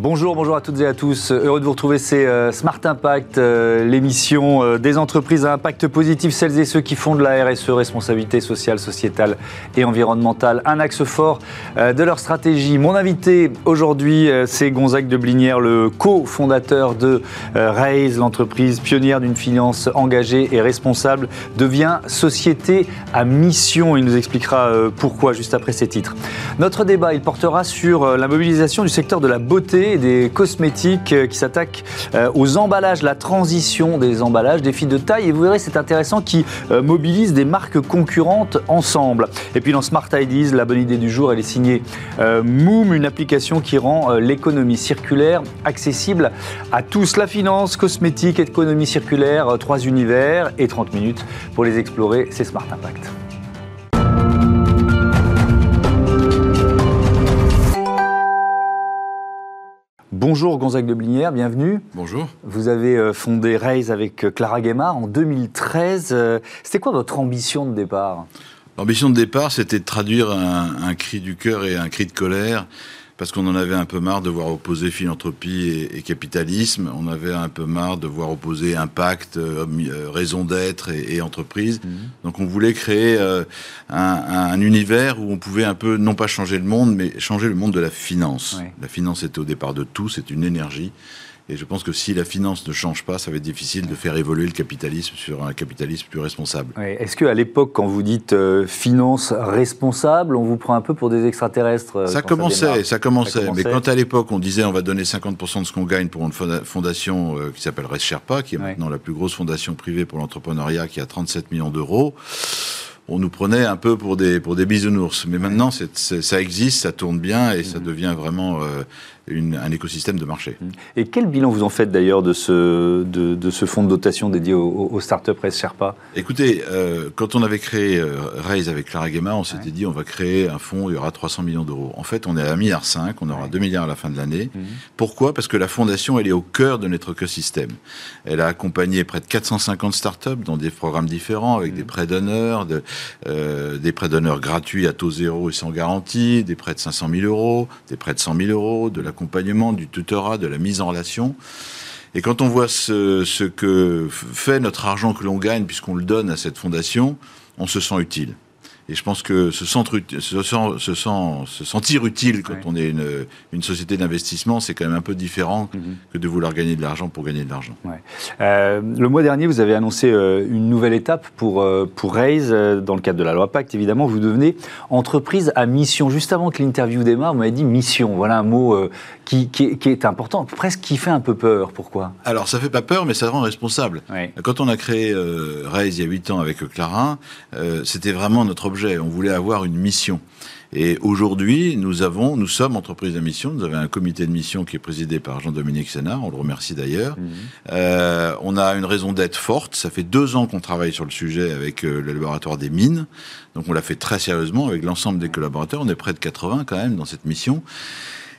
Bonjour, bonjour à toutes et à tous. Heureux de vous retrouver, c'est euh, Smart Impact, euh, l'émission euh, des entreprises à impact positif, celles et ceux qui font de la RSE, responsabilité sociale, sociétale et environnementale, un axe fort de leur stratégie. Mon invité aujourd'hui, c'est Gonzague de Blinière, le co-fondateur de Raise, l'entreprise pionnière d'une finance engagée et responsable, devient société à mission. Il nous expliquera pourquoi juste après ces titres. Notre débat, il portera sur la mobilisation du secteur de la beauté des cosmétiques euh, qui s'attaquent euh, aux emballages, la transition des emballages, défi de taille. Et vous verrez, c'est intéressant, qui euh, mobilise des marques concurrentes ensemble. Et puis dans Smart Ideas, la bonne idée du jour, elle est signée Moom, une application qui rend l'économie circulaire accessible à tous. La finance, cosmétique, économie circulaire, trois univers et 30 minutes pour les explorer. C'est Smart Impact. Bonjour Gonzague de Blinière, bienvenue. Bonjour. Vous avez euh, fondé Raise avec euh, Clara Guémard en 2013. Euh, c'était quoi votre ambition de départ? L'ambition de départ, c'était de traduire un, cri du cœur et un cri de colère parce qu'on en avait un peu marre de voir opposer philanthropie et, capitalisme. On avait un peu marre de voir opposer impact, euh, euh, raison d'être et, entreprise. Mhm. Donc on voulait créer euh, un, univers où on pouvait un peu, non pas changer le monde, mais changer le monde de la finance. La finance était au départ de tout, c'est une énergie. Et je pense que si la finance ne change pas, ça va être difficile de faire évoluer le capitalisme sur un capitalisme plus responsable. Est-ce qu'à l'époque, quand vous dites euh, finance responsable, on vous prend un peu pour des extraterrestres euh, ça commençait, ça, commençait, Mais quand à l'époque, on disait on va donner 50% de ce qu'on gagne pour une fondation euh, qui s'appelle Res Sherpa, qui est maintenant la plus grosse fondation privée pour l'entrepreneuriat, qui a 37 millions d'euros, on nous prenait un peu pour des, pour des bisounours. Mais maintenant, ça existe, ça tourne bien et ça mmh. devient vraiment un écosystème de marché. Et quel bilan vous en faites d'ailleurs de ce, de, ce fonds de dotation dédié aux, aux startups Res Sherpa? Écoutez, euh, quand on avait créé euh, Raise avec Clara Guéma, on s'était dit on va créer un fonds, il y aura 300 millions d'euros. En fait, on est à 1,5 milliard, on aura 2 milliards à la fin de l'année. Mhm. Pourquoi? Parce que la fondation, elle est au cœur de notre écosystème. Elle a accompagné près de 450 startups dans des programmes différents, avec des mhm. prêts d'honneur, de, euh, des prêts d'honneur gratuits à taux zéro et sans garantie, des prêts de 500 000 euros, des prêts de 100 000 euros, de la accompagnement, du tutorat, de la mise en relation. Et quand on voit ce, ce que fait notre argent que l'on gagne, puisqu'on le donne à cette fondation, on se sent utile. Et je pense que se, sentir, se, se, se sentir utile quand on est une, une société d'investissement, c'est quand même un peu différent mhm. que de vouloir gagner de l'argent pour gagner de l'argent. Ouais. Euh, le mois dernier, vous avez annoncé euh, une nouvelle étape pour, euh, pour Raise, dans le cadre de la loi Pacte, évidemment. Vous devenez entreprise à mission. Juste avant que l'interview démarre, vous m'avez dit mission. Voilà un mot qui, qui, qui, est important, presque qui fait un peu peur. Pourquoi? Alors, ça fait pas peur, mais ça rend responsable. Quand on a créé Raise il y a 8 ans avec Clara, c'était vraiment notre objectif on voulait avoir une mission. Et aujourd'hui, nous avons, nous sommes entreprise de mission. Nous avons un comité de mission qui est présidé par Jean-Dominique Sénard. On le remercie d'ailleurs. Mhm. Euh, on a une raison d'être forte. Ça fait deux ans qu'on travaille sur le sujet avec euh, le laboratoire des mines. Donc on l'a fait très sérieusement avec l'ensemble des collaborateurs. On est près de 80 quand même dans cette mission.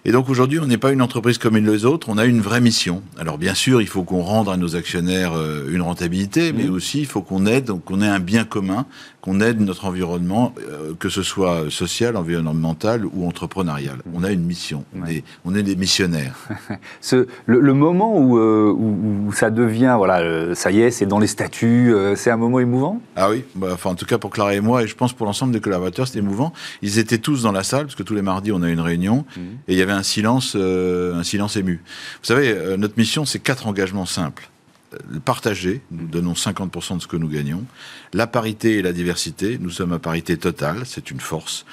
Et donc aujourd'hui, on n'est pas une entreprise comme les autres, on a une vraie mission. Alors bien sûr, il faut qu'on rende à nos actionnaires euh, une rentabilité, mais mmh. aussi il faut qu'on aide, qu'on ait un bien commun, qu'on aide notre environnement, euh, que ce soit social, environnemental ou entrepreneurial. Mmh. On a une mission, on, est, on est des missionnaires. Ce, le, moment euh, où, où, ça devient, voilà, ça y est, c'est dans les statuts, c'est un moment émouvant? Ah oui, bah, enfin en tout cas pour Clara et moi, et je pense pour l'ensemble des collaborateurs, c'était émouvant. Ils étaient tous dans la salle, parce que tous les mardis, on a une réunion, mmh. et il y avait un silence, euh, un silence ému. Vous savez, euh, notre mission, c'est quatre engagements simples. Euh, partager, nous donnons 50% de ce que nous gagnons. La parité et la diversité, nous sommes à parité totale, c'est une force.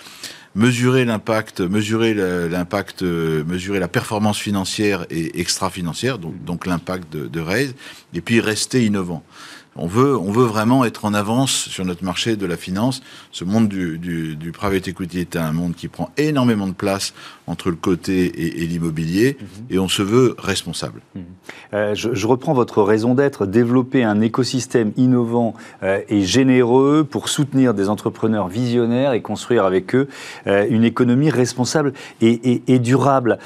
Mesurer l'impact, mesurer l'impact, mesurer la performance financière et extra-financière, donc, donc l'impact de, de Raise, et puis rester innovant. On veut, on veut vraiment être en avance sur notre marché de la finance. Ce monde du, du, private equity est un monde qui prend énormément de place entre le côté et, l'immobilier, mhm. et on se veut responsable. Mhm. Euh, je, reprends votre raison d'être, développer un écosystème innovant euh, et généreux pour soutenir des entrepreneurs visionnaires et construire avec eux euh, une économie responsable et, et durable.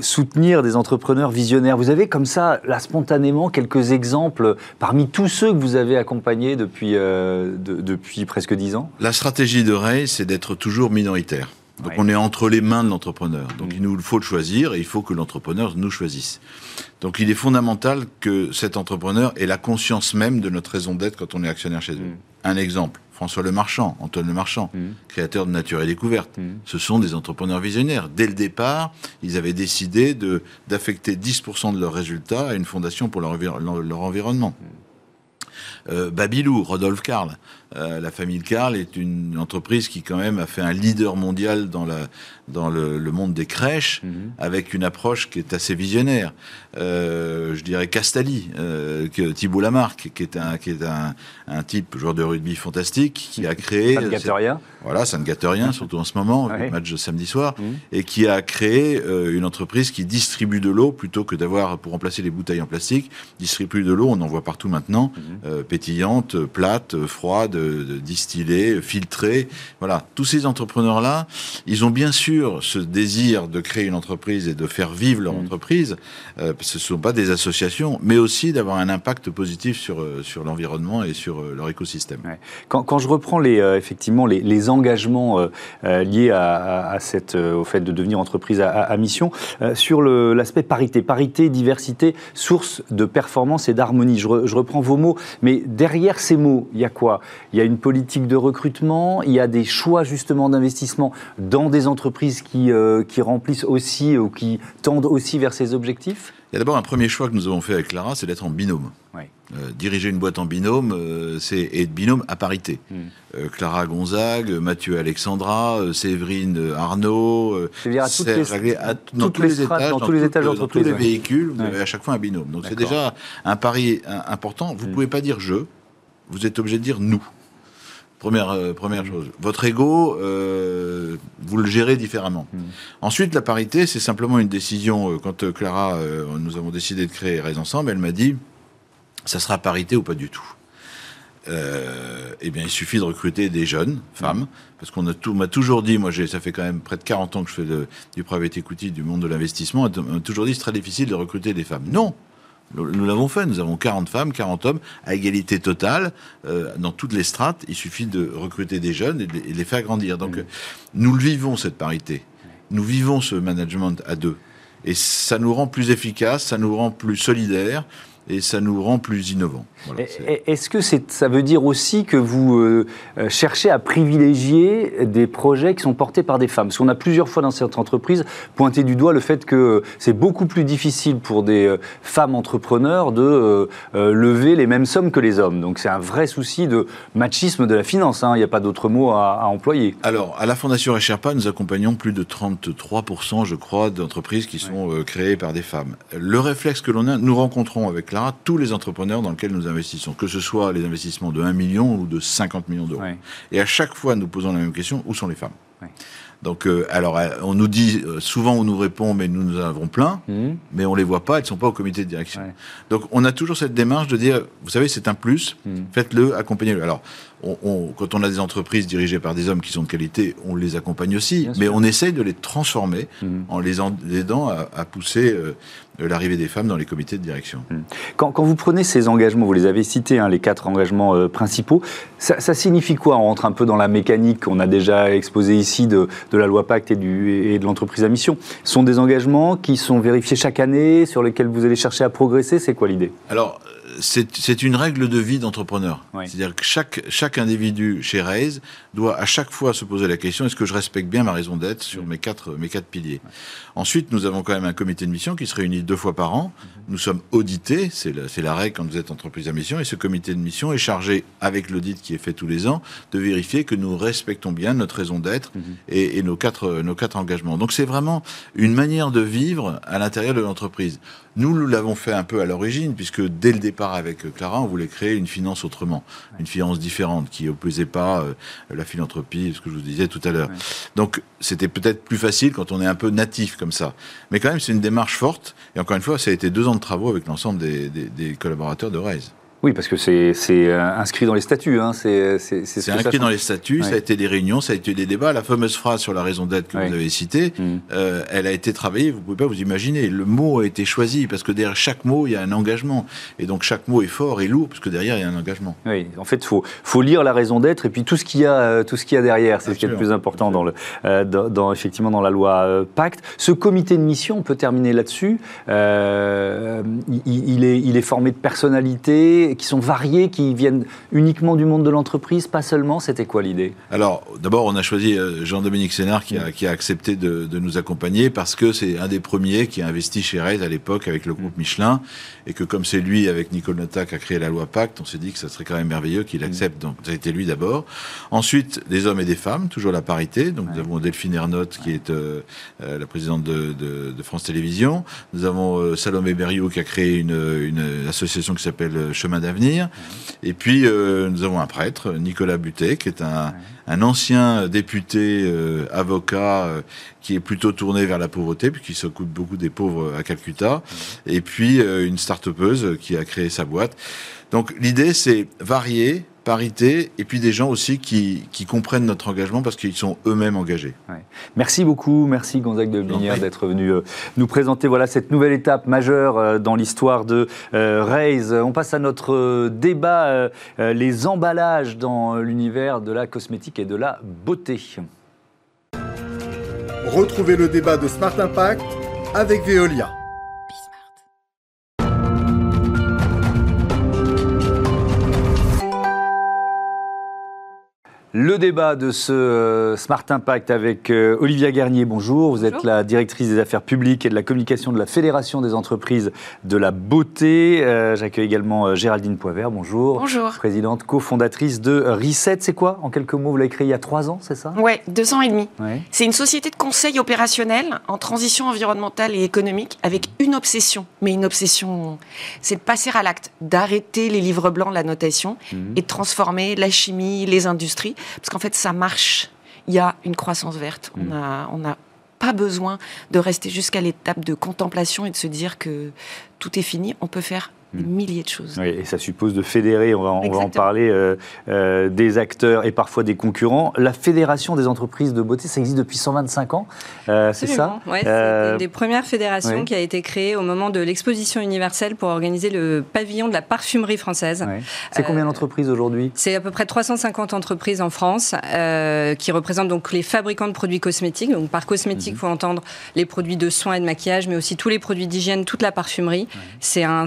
soutenir des entrepreneurs visionnaires. Vous avez comme ça, là, spontanément, quelques exemples par parmi tous ceux que vous avez accompagnés depuis, depuis presque dix ans? La stratégie de Ray, c'est d'être toujours minoritaire. Donc on est entre les mains de l'entrepreneur. Donc mm. il nous faut le choisir et il faut que l'entrepreneur nous choisisse. Donc il est fondamental que cet entrepreneur ait la conscience même de notre raison d'être quand on est actionnaire chez eux. Mm. Un exemple, François Le Marchand, Antoine Le Marchand, mm. créateur de Nature et Découverte. Ce sont des entrepreneurs visionnaires. Dès le départ, ils avaient décidé d'affecter 10% de leurs résultats à une fondation pour leur, leur environnement. Euh, Babylou, Rodolphe Karl. Euh, la famille Karl est une entreprise qui quand même a fait un leader mondial dans, la, dans le, monde des crèches, mhm. avec une approche qui est assez visionnaire. Euh, je dirais Castali, euh, que Thibault Lamarck, qui est un, qui est un, un, type joueur de rugby fantastique, qui a créé. Ça ne gâte rien. Voilà, ça ne gâte rien, surtout en ce moment, le match de samedi soir, mhm. et qui a créé une entreprise qui distribue de l'eau plutôt que d'avoir pour remplacer les bouteilles en plastique, distribue de l'eau. On en voit partout maintenant, mhm. pétillante, plate, froide distiller, filtrer. Voilà, tous ces entrepreneurs-là, ils ont bien sûr ce désir de créer une entreprise et de faire vivre leur mm. entreprise. Euh, ce ne sont pas des associations, mais aussi d'avoir un impact positif sur, euh, sur l'environnement et sur euh, leur écosystème. Quand, quand, je reprends les, effectivement les, les engagements liés à, à, cette, au fait de devenir entreprise à, à mission, sur l'aspect parité, parité, diversité, source de performance et d'harmonie. Je, je, reprends vos mots, mais derrière ces mots, il y a quoi? Il y a une politique de recrutement, il y a des choix justement d'investissement dans des entreprises qui, euh, qui remplissent aussi ou qui tendent aussi vers ces objectifs? Il y a d'abord un premier choix que nous avons fait avec Clara, c'est d'être en binôme. Euh, diriger une boîte en binôme, euh, c'est être binôme à parité. Hmm. Clara Gonzague, Mathieu Alexandra, Séverine Arnaud, c'est-à-dire à toutes les, à, dans tous les, étages, dans, tous les étages d'entreprise, tous les véhicules, vous avez à chaque fois un binôme. Donc c'est déjà un pari important. Vous ne hmm. pouvez pas dire je, vous êtes obligé de dire nous. Première, euh, première chose. Votre ego, euh, vous le gérez différemment. Hmm. Ensuite, la parité, c'est simplement une décision. Euh, quand Clara, nous avons décidé de créer Raise Ensemble, elle m'a dit, ça sera parité ou pas du tout. eh bien, il suffit de recruter des jeunes femmes, parce qu'on a tout, m'a toujours dit, moi, ça fait quand même près de 40 ans que je fais du private equity, du monde de l'investissement, on m'a toujours dit c'est très difficile de recruter des femmes. Non, nous, l'avons fait. Nous avons 40 femmes, 40 hommes à égalité totale euh, dans toutes les strates. Il suffit de recruter des jeunes et de les, faire grandir. Donc, mmh. nous le vivons cette parité. Nous vivons ce management à deux. Et ça nous rend plus efficaces, ça nous rend plus solidaires et ça nous rend plus innovants. Est-ce que ça veut dire aussi que vous euh, euh, cherchez à privilégier des projets qui sont portés par des femmes? Parce qu'on a plusieurs fois dans cette entreprise pointé du doigt le fait que c'est beaucoup plus difficile pour des euh, femmes entrepreneurs de lever les mêmes sommes que les hommes. Donc c'est un vrai souci de machisme de la finance. Hein. Il n'y a pas d'autre mot à, employer. Alors, à la Fondation Recherpa, nous accompagnons plus de 33%, je crois, d'entreprises qui sont créées par des femmes. Le réflexe que l'on a, nous rencontrons avec Tous les entrepreneurs dans lesquels nous investissons, que ce soit les investissements de 1 million ou de 50 millions d'euros. Et à chaque fois, nous posons la même question, où sont les femmes? Donc, euh, alors, euh, on nous dit, euh, souvent on nous répond, mais nous nous en avons plein, mmh. mais on les voit pas, elles sont pas au comité de direction. Donc, on a toujours cette démarche de dire, vous savez, c'est un plus, mmh. faites-le, accompagnez-le. Alors, quand on a des entreprises dirigées par des hommes qui sont de qualité, on les accompagne aussi, mais on essaye de les transformer mmh. en les aidant à, pousser l'arrivée des femmes dans les comités de direction. Quand, vous prenez ces engagements, vous les avez cités, hein, les quatre engagements euh, principaux, ça, signifie quoi? On rentre un peu dans la mécanique qu'on a déjà exposée ici de, la loi Pacte et, de l'entreprise à mission. Ce sont des engagements qui sont vérifiés chaque année, sur lesquels vous allez chercher à progresser C'est quoi l'idée? C'est une règle de vie d'entrepreneur. C'est-à-dire que chaque, chaque individu chez Raise doit à chaque fois se poser la question est-ce que je respecte bien ma raison d'être sur mes, quatre, mes quatre piliers? Ensuite, nous avons quand même un comité de mission qui se réunit deux fois par an. Mhm. Nous sommes audités, c'est la, la, règle quand vous êtes entreprise à mission, et ce comité de mission est chargé, avec l'audit qui est fait tous les ans, de vérifier que nous respectons bien notre raison d'être mhm. et, et, nos, quatre, nos quatre engagements. Donc c'est vraiment une manière de vivre à l'intérieur de l'entreprise. Nous, nous l'avons fait un peu à l'origine, puisque dès le départ avec Clara, on voulait créer une finance autrement, une finance différente, qui opposait pas euh, la philanthropie, ce que je vous disais tout à l'heure. Donc, c'était peut-être plus facile quand on est un peu natif comme ça. Mais quand même, c'est une démarche forte. Et encore une fois, ça a été deux ans de travaux avec l'ensemble des, collaborateurs de Raise. Oui, parce que c'est euh, inscrit dans les statuts. Hein. C'est inscrit dans les statuts, ça a été des réunions, ça a été des débats. La fameuse phrase sur la raison d'être que vous avez citée, mm. euh, elle a été travaillée, vous ne pouvez pas vous imaginer. Le mot a été choisi, parce que derrière chaque mot, il y a un engagement. Et donc chaque mot est fort et lourd, parce que derrière, il y a un engagement. Oui, en fait, il faut, faut lire la raison d'être et puis tout ce qu'il y a, euh, tout ce qu'il y a derrière. C'est ce qui est le plus important dans, le, dans, effectivement, dans la loi Pacte. Ce comité de mission, on peut terminer là-dessus, il, est, il est formé de personnalités qui sont variés, qui viennent uniquement du monde de l'entreprise, pas seulement C'était quoi l'idée? Alors, d'abord, on a choisi euh, Jean-Dominique Sénard qui, a, accepté de, nous accompagner parce que c'est un des premiers qui a investi chez Rez à l'époque avec le groupe Michelin et que comme c'est lui, avec Nicole Nota, qui a créé la loi Pacte, on s'est dit que ça serait quand même merveilleux qu'il accepte. Donc, ça a été lui d'abord. Ensuite, des hommes et des femmes, toujours la parité. Donc, nous avons Delphine Ernotte, qui est euh, euh, la présidente de, France Télévisions. Nous avons Salomé Berriot, qui a créé une, une association qui s'appelle Chemin d'avenir. Et puis, euh, nous avons un prêtre, Nicolas Butet, qui est un, ancien député, euh, avocat, euh, qui est plutôt tourné vers la pauvreté, puisqu'il s'occupe beaucoup des pauvres à Calcutta. Et puis, une start-upeuse qui a créé sa boîte. Donc, l'idée, c'est varier, parité, et puis des gens aussi qui, comprennent notre engagement parce qu'ils sont eux-mêmes engagés. Merci beaucoup, merci Gonzague de Binière d'être venu euh, nous présenter voilà, cette nouvelle étape majeure euh, dans l'histoire de euh, Raise. On passe à notre débat, les emballages dans l'univers de la cosmétique et de la beauté. Retrouvez le débat de Smart Impact avec Veolia. Le débat de ce euh, Smart Impact avec euh, Olivia Garnier, bonjour. Vous êtes la directrice des affaires publiques et de la communication de la Fédération des entreprises de la beauté. Euh, j'accueille également Géraldine Poivert, bonjour. Bonjour. Présidente cofondatrice de Reset. C'est quoi En quelques mots, vous l'avez créé il y a trois ans, c'est ça? Oui, deux ans et demi. C'est une société de conseil opérationnel en transition environnementale et économique avec une obsession. Mais une obsession, c'est de passer à l'acte, d'arrêter les livres blancs la notation mhm. et de transformer la chimie, les industries parce qu'en fait, ça marche. Il y a une croissance verte. On n'a mm. on pas besoin de rester jusqu'à l'étape de contemplation et de se dire que tout est fini. On peut faire des hmm. milliers de choses. Oui, et ça suppose de fédérer, on va, on va en parler, euh, euh, des acteurs et parfois des concurrents. La Fédération des entreprises de beauté, ça existe depuis 125 ans, euh, c'est ça? Oui, c'est une des premières fédérations qui a été créée au moment de l'exposition universelle pour organiser le pavillon de la parfumerie française. C'est combien d'entreprises aujourd'hui? C'est à peu près 350 entreprises en France qui représentent donc les fabricants de produits cosmétiques. Donc par cosmétique, il mhm. faut entendre les produits de soins et de maquillage, mais aussi tous les produits d'hygiène, toute la parfumerie. C'est un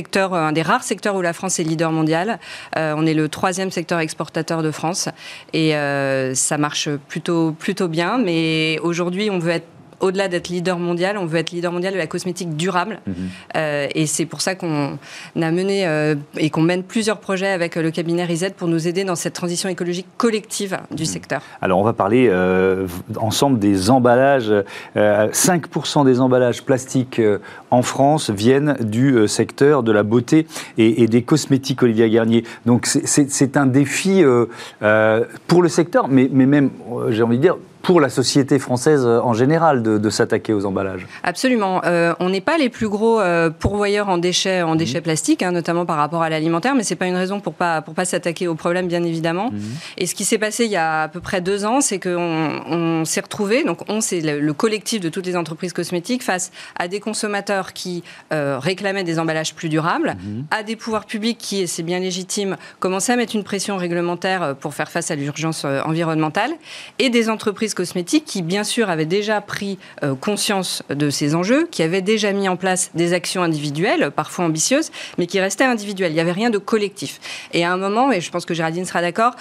secteur, un des rares secteurs où la France est leader mondial. Euh, on est le troisième secteur exportateur de France et euh, ça marche plutôt plutôt bien. Mais aujourd'hui, on veut être au-delà d'être leader mondial, on veut être leader mondial de la cosmétique durable. Mhm. Euh, et c'est pour ça qu'on a mené euh, et qu'on mène plusieurs projets avec euh, le cabinet RISET pour nous aider dans cette transition écologique collective du mhm. secteur. Alors on va parler ensemble des emballages. 5% des emballages plastiques en France viennent du secteur de la beauté et, des cosmétiques, Olivia Garnier. Donc c'est un défi pour le secteur, mais, mais même, j'ai envie de dire, pour la société française euh, en général de, s'attaquer aux emballages. Absolument. Euh, on n'est pas les plus gros euh, pourvoyeurs en déchets, en déchets mhm. plastiques, hein, notamment par rapport à l'alimentaire, mais c'est pas une raison pour pas pour pas s'attaquer au problème, bien évidemment. Mhm. Et ce qui s'est passé il y a à peu près deux ans, c'est qu'on on, s'est retrouvé, donc on c'est le, collectif de toutes les entreprises cosmétiques face à des consommateurs qui réclamaient des emballages plus durables, mhm. à des pouvoirs publics qui, et c'est bien légitime, commençaient à mettre une pression réglementaire pour faire face à l'urgence environnementale, et des entreprises cosmétiques qui, bien sûr, avaient déjà pris euh, conscience de ces enjeux, qui avaient déjà mis en place des actions individuelles, parfois ambitieuses, mais qui restaient individuelles. Il n'y avait rien de collectif. Et à un moment, et je pense que Géraldine sera d'accord,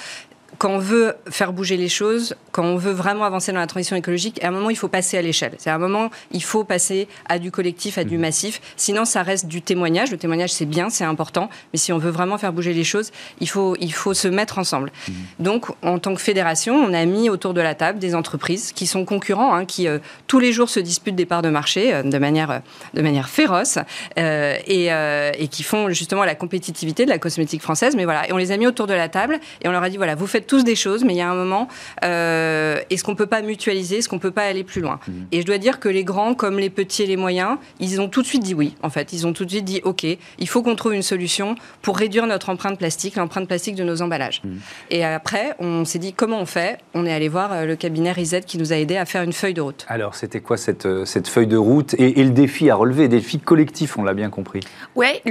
quand on veut faire bouger les choses, quand on veut vraiment avancer dans la transition écologique, à un moment, il faut passer à l'échelle. C'est à un moment, il faut passer à du collectif, à du mmh. massif. Sinon, ça reste du témoignage. Le témoignage, c'est bien, c'est important. Mais si on veut vraiment faire bouger les choses, il faut, il faut se mettre ensemble. Mmh. Donc, en tant que fédération, on a mis autour de la table des entreprises qui sont concurrents, hein, qui euh, tous les jours se disputent des parts de marché euh, de, manière, euh, de manière féroce et, et, qui font justement la compétitivité de la cosmétique française. Mais voilà, et on les a mis autour de la table et on leur a dit voilà, vous faites faites tous des choses, mais il y a un moment, euh, est-ce qu'on peut pas mutualiser, est-ce qu'on peut pas aller plus loin mhm. Et je dois dire que les grands, comme les petits et les moyens, ils ont tout de suite dit oui. En fait, ils ont tout de suite dit OK, il faut qu'on trouve une solution pour réduire notre empreinte plastique, l'empreinte plastique de nos emballages. Mhm. Et après, on s'est dit comment on fait? On est allé voir euh, le cabinet Reset qui nous a aidé à faire une feuille de route. Alors, c'était quoi cette, euh, cette feuille de route? Et, le défi à relever, défi collectif, on l'a bien compris. Ouais,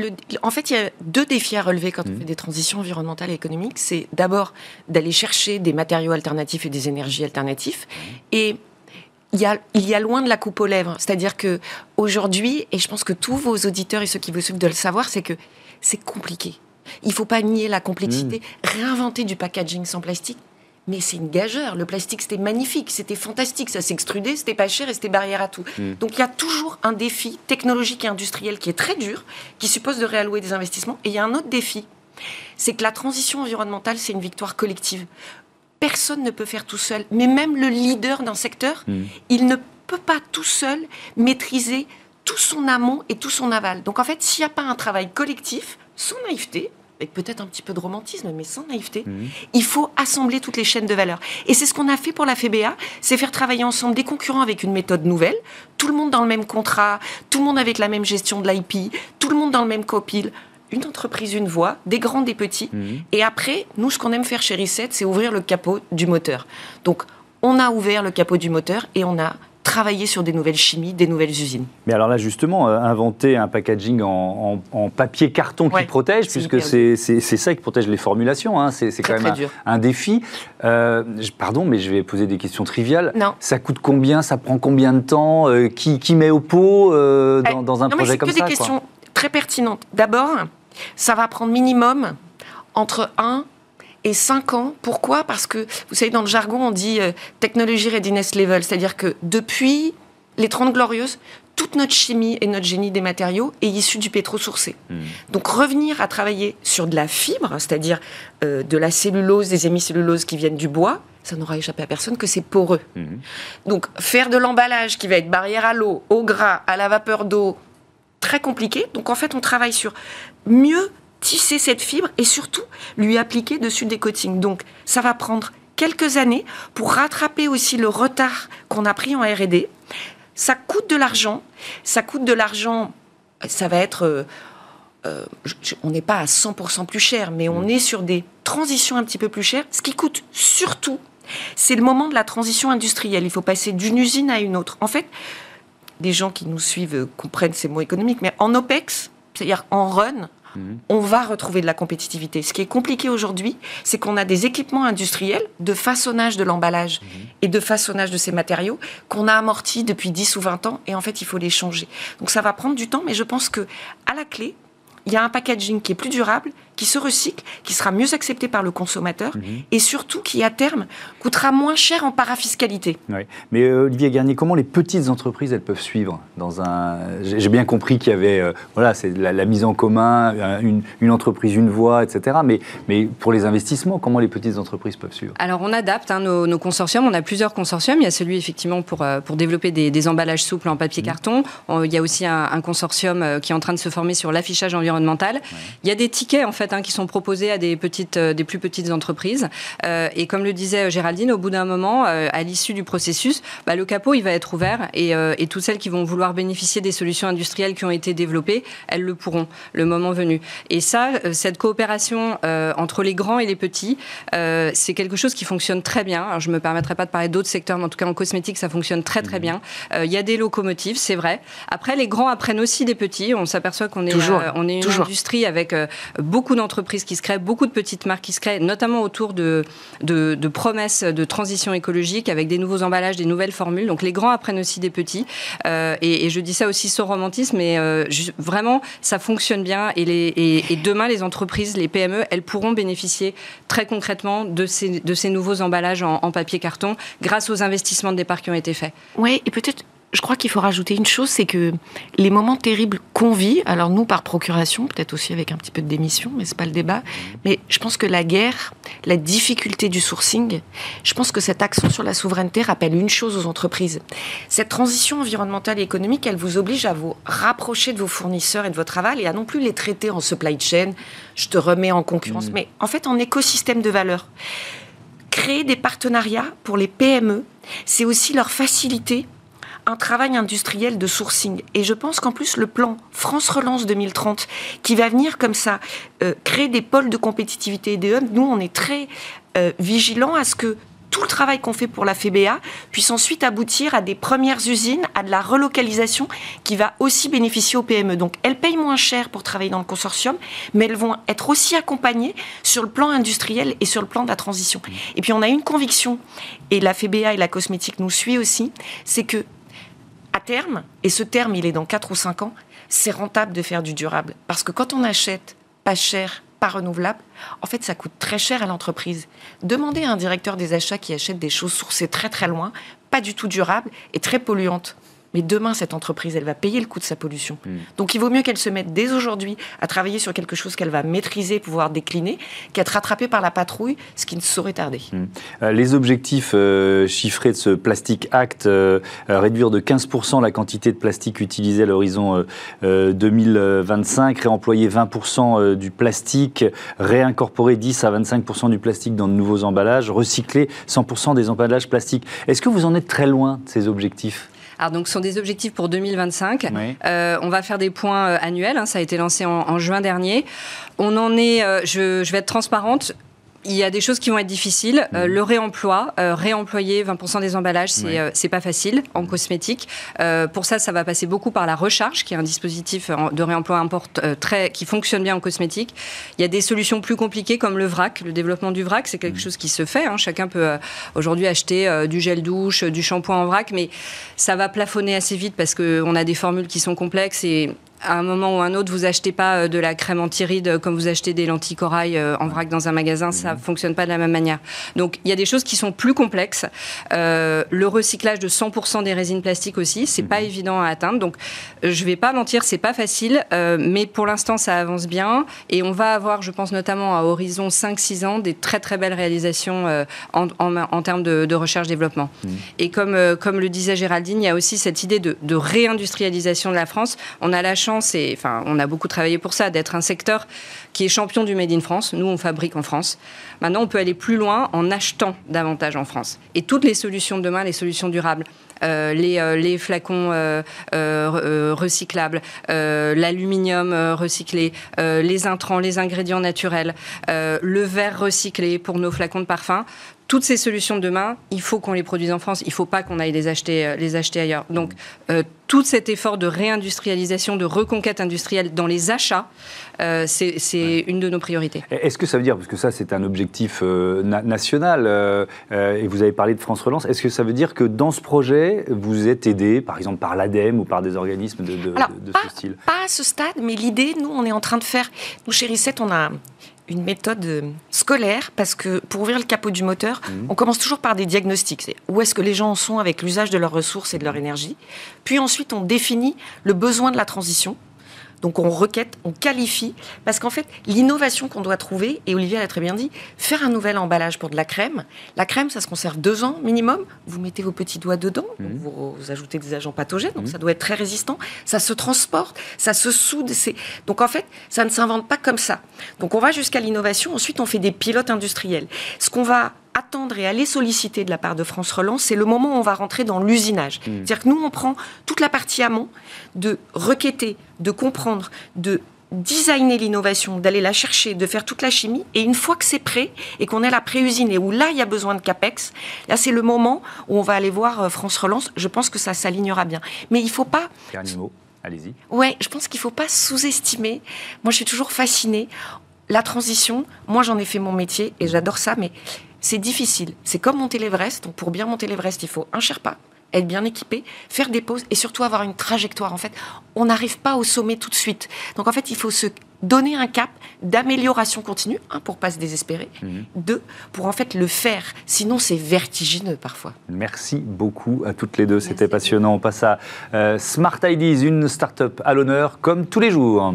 en fait, il y a deux défis à relever quand on mhm. fait des transitions environnementales et économiques. C'est d'abord d'aller chercher des matériaux alternatifs et des énergies alternatives. Et il y, a, il y a loin de la coupe aux lèvres. C'est-à-dire que aujourd'hui, et je pense que tous vos auditeurs et ceux qui vous suivent de le savoir, c'est que c'est compliqué. Il ne faut pas nier la complexité. Mmh. Réinventer du packaging sans plastique, mais c'est une gageure. Le plastique, c'était magnifique, c'était fantastique, ça s'extrudait, c'était pas cher et c'était barrière à tout. Mmh. Donc il y a toujours un défi technologique et industriel qui est très dur, qui suppose de réallouer des investissements. Et il y a un autre défi, c'est que la transition environnementale, c'est une victoire collective personne ne peut faire tout seul. Mais même le leader d'un secteur, hmm. il ne peut pas tout seul maîtriser tout son amont et tout son aval. Donc en fait, s'il n'y a pas un travail collectif, sans naïveté, avec peut-être un petit peu de romantisme, mais sans naïveté, hmm. il faut assembler toutes les chaînes de valeur. Et c'est ce qu'on a fait pour la FBA, c'est faire travailler ensemble des concurrents avec une méthode nouvelle, tout le monde dans le même contrat, tout le monde avec la même gestion de l'IP, tout le monde dans le même copil, une entreprise, une voie, des grands, des petits. Mhm. Et après, nous, ce qu'on aime faire chez Reset, c'est ouvrir le capot du moteur. Donc, on a ouvert le capot du moteur et on a travaillé sur des nouvelles chimies, des nouvelles usines. Mais alors là, justement, euh, inventer un packaging en, papier carton qui protège, puisque c'est ça qui protège les formulations, hein. c'est quand même un, défi. Euh, pardon, mais je vais poser des questions triviales. Non. Ça coûte combien? Ça prend combien de temps? Euh, qui, met au pot dans, dans, un projet comme ça C'est des questions très pertinentes. D'abord, ça va prendre minimum entre 1 et 5 ans. Pourquoi? Parce que, vous savez, dans le jargon, on dit euh, technology readiness level, c'est-à-dire que depuis les 30 glorieuses, toute notre chimie et notre génie des matériaux est issu du pétro-sourcé. Hmm. Donc revenir à travailler sur de la fibre, c'est-à-dire euh, de la cellulose, des hémicelluloses qui viennent du bois, ça n'aura échappé à personne que c'est poreux. Hmm. Donc faire de l'emballage qui va être barrière à l'eau, au gras, à la vapeur d'eau, très compliqué. Donc en fait, on travaille sur mieux tisser cette fibre et surtout lui appliquer dessus des coatings. Donc ça va prendre quelques années pour rattraper aussi le retard qu'on a pris en R&D. Ça coûte de l'argent. Ça coûte de l'argent. Ça va être euh, euh, on n'est pas à 100% plus cher, mais on mmh. est sur des transitions un petit peu plus chères. Ce qui coûte surtout, c'est le moment de la transition industrielle. Il faut passer d'une usine à une autre. En fait, des gens qui nous suivent euh, comprennent ces mots économiques, mais en OPEX, c'est-à-dire en run, on va retrouver de la compétitivité. Ce qui est compliqué aujourd'hui, c'est qu'on a des équipements industriels de façonnage de l'emballage mhm. et de façonnage de ces matériaux qu'on a amortis depuis 10 ou 20 ans et en fait, il faut les changer. Donc ça va prendre du temps, mais je pense que à la clé, il y a un packaging qui est plus durable, qui se recycle, qui sera mieux accepté par le consommateur mhm. et surtout qui, à terme, coûtera moins cher en parafiscalité. Oui. Mais euh, Olivier Garnier, comment les petites entreprises, elles peuvent suivre dans un... J'ai bien compris qu'il y avait euh, voilà, c'est la, mise en commun, une, une, entreprise, une voie, etc. Mais, mais pour les investissements, comment les petites entreprises peuvent suivre? Alors, on adapte hein, nos, consortiums. On a plusieurs consortiums. Il y a celui, effectivement, pour, euh, pour développer des, emballages souples en papier mhm. carton. Il y a aussi un, consortium qui est en train de se former sur l'affichage environnemental. Il y a des tickets, en fait, Hein, qui sont proposés à des, petites, euh, des plus petites entreprises. Euh, et comme le disait euh, Géraldine, au bout d'un moment, à l'issue du processus, bah, le capot, il va être ouvert et, et, toutes celles qui vont vouloir bénéficier des solutions industrielles qui ont été développées, elles le pourront le moment venu. Et ça, cette coopération entre les grands et les petits, c'est quelque chose qui fonctionne très bien. Alors, je ne me permettrai pas de parler d'autres secteurs, mais en tout cas en cosmétique, ça fonctionne très très mmh. bien. Il y a des locomotives, c'est vrai. Après, les grands apprennent aussi des petits. On s'aperçoit qu'on est, on est une industrie avec beaucoup d'entreprises qui se créent, beaucoup de petites marques qui se créent, notamment autour de, de, promesses de transition écologique avec des nouveaux emballages, des nouvelles formules. Donc les grands apprennent aussi des petits. Euh, et, je dis ça aussi sans romantisme, mais euh, vraiment, ça fonctionne bien. Et, demain, les entreprises, les PME, elles pourront bénéficier très concrètement de ces, de ces nouveaux emballages en papier carton grâce aux investissements de départ qui ont été faits. Oui, et peut-être je crois qu'il faut rajouter une chose, c'est que les moments terribles qu'on vit, alors nous par procuration, peut-être aussi avec un petit peu de démission, mais c'est pas le débat, mais je pense que la guerre, la difficulté du sourcing, je pense que cet accent sur la souveraineté rappelle une chose aux entreprises. Cette transition environnementale et économique, elle vous oblige à vous rapprocher de vos fournisseurs et de votre aval et à non plus les traiter en supply chain, je te remets en concurrence, mmh. mais en fait en écosystème de valeur créer des partenariats pour les PME, c'est aussi leur faciliter un travail industriel de sourcing. Et je pense qu'en plus, le plan France Relance 2030, qui va venir comme ça, euh, créer des pôles de compétitivité et des hubs, nous, on est très euh, vigilants à ce que tout le travail qu'on fait pour la FBA puisse ensuite aboutir à des premières usines, à de la relocalisation qui va aussi bénéficier aux PME. Donc elles payent moins cher pour travailler dans le consortium, mais elles vont être aussi accompagnées sur le plan industriel et sur le plan de la transition. Et puis on a une conviction, et la FBA et la cosmétique nous suit aussi, c'est que à terme, et ce terme il est dans 4 ou 5 ans, c'est rentable de faire du durable. Parce que quand on achète pas cher pas renouvelable, en fait, ça coûte très cher à l'entreprise. Demandez à un directeur des achats qui achète des choses sourcées très très loin, pas du tout durables et très polluantes. Mais demain, cette entreprise, elle va payer le coût de sa pollution. Hmm. Donc il vaut mieux qu'elle se mette dès aujourd'hui à travailler sur quelque chose qu'elle va maîtriser, pouvoir décliner, qu'être rattrapée par la patrouille, ce qui ne saurait tarder. Hmm. Euh, les objectifs euh, chiffrés de ce Plastic Act, euh, réduire de 15% la quantité de plastique utilisé à l'horizon 2025, réemployer 20% du plastique, réincorporer 10 à 25% du plastique dans de nouveaux emballages, recycler 100% des emballages plastiques. Est-ce que vous en êtes très loin de ces objectifs? Alors donc, ce sont des objectifs pour 2025. Euh, on va faire des points euh, annuels. Hein, ça a été lancé en, juin dernier. On en est. Euh, je, je vais être transparente il y a des choses qui vont être difficiles. Euh, mhm. le réemploi, euh, réemployer 20% des emballages, c'est euh, c'est pas facile en cosmétique. pour ça, ça va passer beaucoup par la recharge, qui est un dispositif de réemploi importe, très, qui fonctionne bien en cosmétique. Il y a des solutions plus compliquées comme le vrac. Le développement du vrac, c'est quelque mhm. chose qui se fait. Hein. Chacun peut aujourd'hui acheter du gel douche, du shampoing en vrac, mais ça va plafonner assez vite parce qu'on a des formules qui sont complexes et à un moment ou un autre, vous achetez pas euh, de la crème anti-rides comme vous achetez des lentilles corail euh, en vrac dans un magasin, ça mhm. fonctionne pas de la même manière. Donc il y a des choses qui sont plus complexes. Euh, le recyclage de 100% des résines plastiques aussi, c'est pas mhm. évident à atteindre. Donc je vais pas mentir, c'est pas facile, mais pour l'instant ça avance bien et on va avoir, je pense notamment à horizon 5-6 ans, des très très belles réalisations en, termes de, recherche-développement. Mhm. Et comme, comme le disait Géraldine, il y a aussi cette idée de, de réindustrialisation de la France. On a la chance et on a beaucoup travaillé pour ça, d'être un secteur qui est champion du Made in France. Nous, on fabrique en France. Maintenant, on peut aller plus loin en achetant davantage en France. Et toutes les solutions de demain, les solutions durables, euh, les, euh, les, flacons euh, recyclables, l'aluminium recyclé, les intrants, les ingrédients naturels, le verre recyclé pour nos flacons de parfum toutes ces solutions de demain, il faut qu'on les produise en France. Il ne faut pas qu'on aille les acheter, euh, les acheter ailleurs. Donc, euh, tout cet effort de réindustrialisation, de reconquête industrielle dans les achats, euh, c'est une de nos priorités. Est-ce que ça veut dire, parce que ça c'est un objectif national, et vous avez parlé de France Relance, est-ce que ça veut dire que dans ce projet, vous êtes aidé, par exemple par l'ADEME ou par des organismes de, de, de ce style? Pas à ce stade, mais l'idée, nous, on est en train de faire, nous chez Reset, on a une méthode euh, scolaire parce que pour ouvrir le capot du moteur, mhm. on commence toujours par des diagnostics. Où est-ce que les gens en sont avec l'usage de leurs ressources et de leur énergie Puis ensuite, on définit le besoin de la transition. Donc on requête, on qualifie, parce qu'en fait, l'innovation qu'on doit trouver, et Olivier l'a très bien dit, faire un nouvel emballage pour de la crème. La crème, ça se conserve deux ans minimum. Vous mettez vos petits doigts dedans, mhm. vous, ajoutez des agents pathogènes, donc mhm. ça doit être très résistant. Ça se transporte, ça se soude. Donc en fait, ça ne s'invente pas comme ça. Donc on va jusqu'à l'innovation. Ensuite, on fait des pilotes industriels. Ce qu'on va attendre et aller solliciter de la part de France Relance, c'est le moment où on va rentrer dans l'usinage. Hmm. C'est-à-dire que nous, on prend toute la partie amont de requêter, de comprendre, de designer l'innovation, d'aller la chercher, de faire toute la chimie. Et une fois que c'est prêt et qu'on est la pré-usine et où là, il y a besoin de CAPEX, là, c'est le moment où on va aller voir euh, France Relance. Je pense que ça s'alignera bien. Mais il ne faut pas... Dernier mot. Allez-y. Ouais, je pense qu'il ne faut pas sous-estimer. Moi, je suis toujours fascinée. La transition, moi, j'en ai fait mon métier et j'adore ça, mais c'est difficile. C'est comme monter l'Everest. Donc pour bien monter l'Everest, il faut un Sherpa, être bien équipé, faire des pauses et surtout avoir une trajectoire. En fait, on n'arrive pas au sommet tout de suite. Donc en fait, il faut se donner un cap d'amélioration continue, un, pour pas se désespérer, mhm. deux, pour en fait le faire. Sinon, c'est vertigineux parfois. Merci beaucoup à toutes les deux, c'était passionnant. On passe à euh, Smart Ideas, une start-up à l'honneur, comme tous les jours.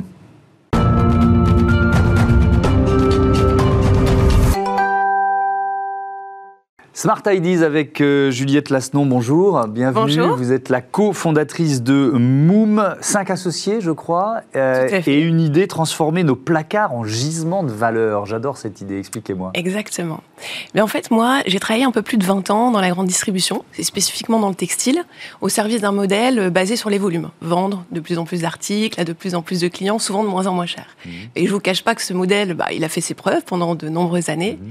Smart Ideas avec euh, Juliette Lasnon, bonjour, bienvenue. Bonjour. Vous êtes la cofondatrice de Moom, cinq associés je crois, euh, et une idée, transformer nos placards en gisements de valeur. J'adore cette idée, expliquez-moi. Exactement. Mais en fait, moi, j'ai travaillé un peu plus de 20 ans dans la grande distribution, et spécifiquement dans le textile, au service d'un modèle euh, basé sur les volumes. Vendre de plus en plus d'articles à de plus en plus de clients, souvent de moins en moins cher. Mmh. Et je vous cache pas que ce modèle, bah, il a fait ses preuves pendant de nombreuses années. Mmh.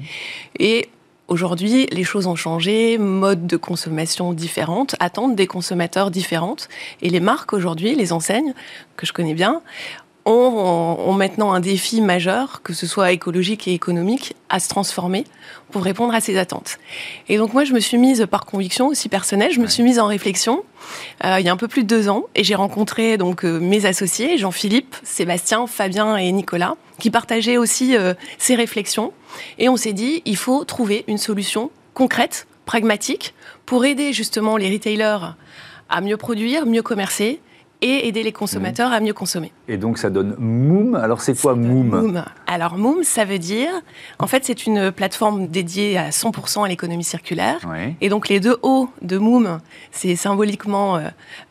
Et Aujourd'hui, les choses ont changé, modes de consommation différentes, attentes des consommateurs différentes. Et les marques aujourd'hui, les enseignes, que je connais bien, ont, maintenant un défi majeur, que ce soit écologique et économique, à se transformer pour répondre à ces attentes. Et donc moi, je me suis mise par conviction aussi personnelle, je me suis mise en réflexion euh, il y a un peu plus de deux ans, et j'ai rencontré donc euh, mes associés, Jean-Philippe, Sébastien, Fabien et Nicolas, qui partageaient aussi euh, ces réflexions. Et on s'est dit, il faut trouver une solution concrète, pragmatique, pour aider justement les retailers à mieux produire, mieux commercer et aider les consommateurs mmh. à mieux consommer. Et donc ça donne Moom. Alors c'est quoi Moom, Moom Alors Moom, ça veut dire, en fait, c'est une plateforme dédiée à 100% à l'économie circulaire. Et donc les deux O de Moom, c'est symboliquement euh,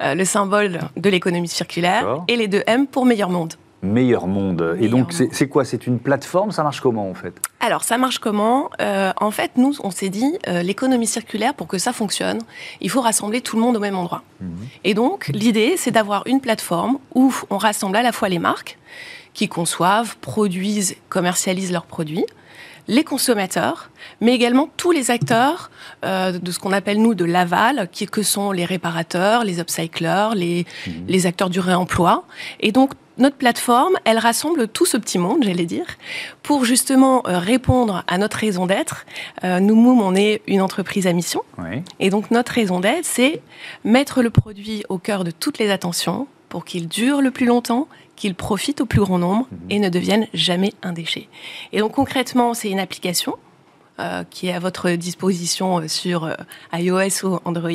euh, le symbole de l'économie circulaire, et les deux M pour meilleur monde meilleur monde. et donc, c'est quoi? C'est une plateforme? Ça marche comment, en fait? Alors, ça marche comment? Euh, En fait, nous, on s'est dit, euh, l'économie circulaire, pour que ça fonctionne, il faut rassembler tout le monde au même endroit. Mhm. Et donc, l'idée, c'est d'avoir une plateforme où on rassemble à la fois les marques qui conçoivent, produisent, commercialisent leurs produits, les consommateurs, mais également tous les acteurs euh, de ce qu'on appelle nous de l'aval, qui que sont les réparateurs, les upcyclers, les, mhm. les acteurs du réemploi. Et donc notre plateforme, elle rassemble tout ce petit monde, j'allais dire, pour justement euh, répondre à notre raison d'être. Euh, nous, Moom, on est une entreprise à mission. Et donc, notre raison d'être, c'est mettre le produit au cœur de toutes les attentions pour qu'il dure le plus longtemps, qu'il profite au plus grand nombre mhm. et ne devienne jamais un déchet. Et donc, concrètement, c'est une application euh, qui est à votre disposition euh, sur euh, iOS ou Android,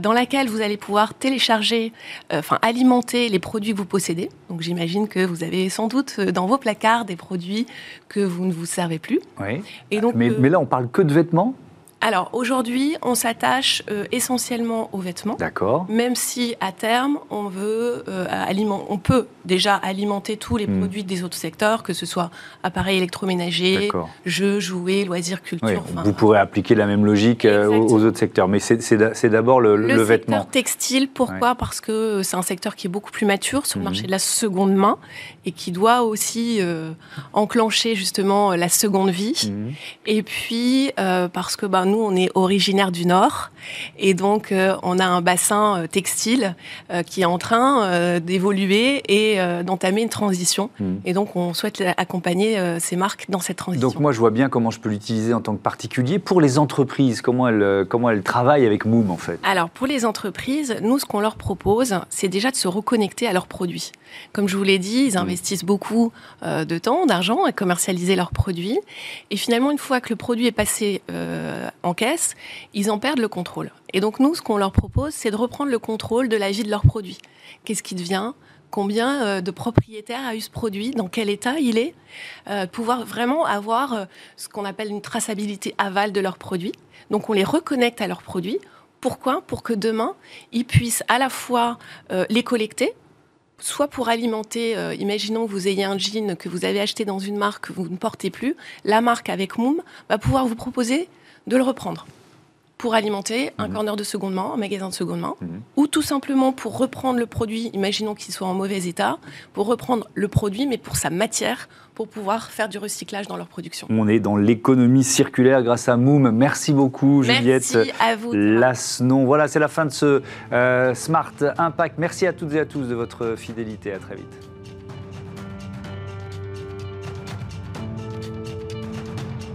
dans laquelle vous allez pouvoir télécharger, enfin alimenter les produits que vous possédez. Donc j'imagine que vous avez sans doute dans vos placards des produits que vous ne vous servez plus. Et donc, mais, mais là, on parle que de vêtements? Alors aujourd'hui, on s'attache euh, essentiellement aux vêtements. D'accord. Même si à terme, on veut euh, on peut déjà alimenter tous les hmm. produits des autres secteurs, que ce soit appareils électroménagers, jeux, jouets, loisirs, culture. vous pourrez appliquer la même logique euh, aux, autres secteurs, mais c'est d'abord le, le, le, vêtement. secteur textile, pourquoi Parce que c'est un secteur qui est beaucoup plus mature sur le hmm. marché de la seconde main et qui doit aussi enclencher justement la seconde vie. Hmm. Et puis parce que bah, nous, on est originaire du Nord et donc euh, on a un bassin euh, textile euh, qui est en train d'évoluer et d'entamer une transition. Hmm. Et donc on souhaite accompagner ces marques dans cette transition. Donc moi je vois bien comment je peux l'utiliser en tant que particulier. Pour les entreprises, comment elles, comment elles travaillent avec Moom en fait? Alors pour les entreprises, nous ce qu'on leur propose, c'est déjà de se reconnecter à leurs produits. Comme je vous l'ai dit, ils hmm. investissent beaucoup de temps, d'argent à commercialiser leurs produits. Et finalement, une fois que le produit est passé en caisse, ils en perdent le contrôle. Et donc nous, ce qu'on leur propose, c'est de reprendre le contrôle de la vie de leur produit. Qu'est-ce qui devient? Combien euh, de propriétaires a eu ce produit? Dans quel état il est? Euh, Pouvoir vraiment avoir euh, ce qu'on appelle une traçabilité aval de leurs produits. Donc on les reconnecte à leurs produits. Pourquoi? Pour que demain, ils puissent à la fois les collecter, soit pour alimenter, imaginons que vous ayez un jean que vous avez acheté dans une marque que vous ne portez plus, la marque avec Moom va pouvoir vous proposer de le reprendre pour alimenter un mhm. corner de seconde main, un magasin de seconde main, mhm. ou tout simplement pour reprendre le produit, imaginons qu'il soit en mauvais état, pour reprendre le produit, mais pour sa matière, pour pouvoir faire du recyclage dans leur production. On est dans l'économie circulaire grâce à Moom. Merci beaucoup, Juliette. Merci à vous. Lasnon. Voilà, c'est la fin de ce euh, Smart Impact. Merci à toutes et à tous de votre fidélité. À très vite.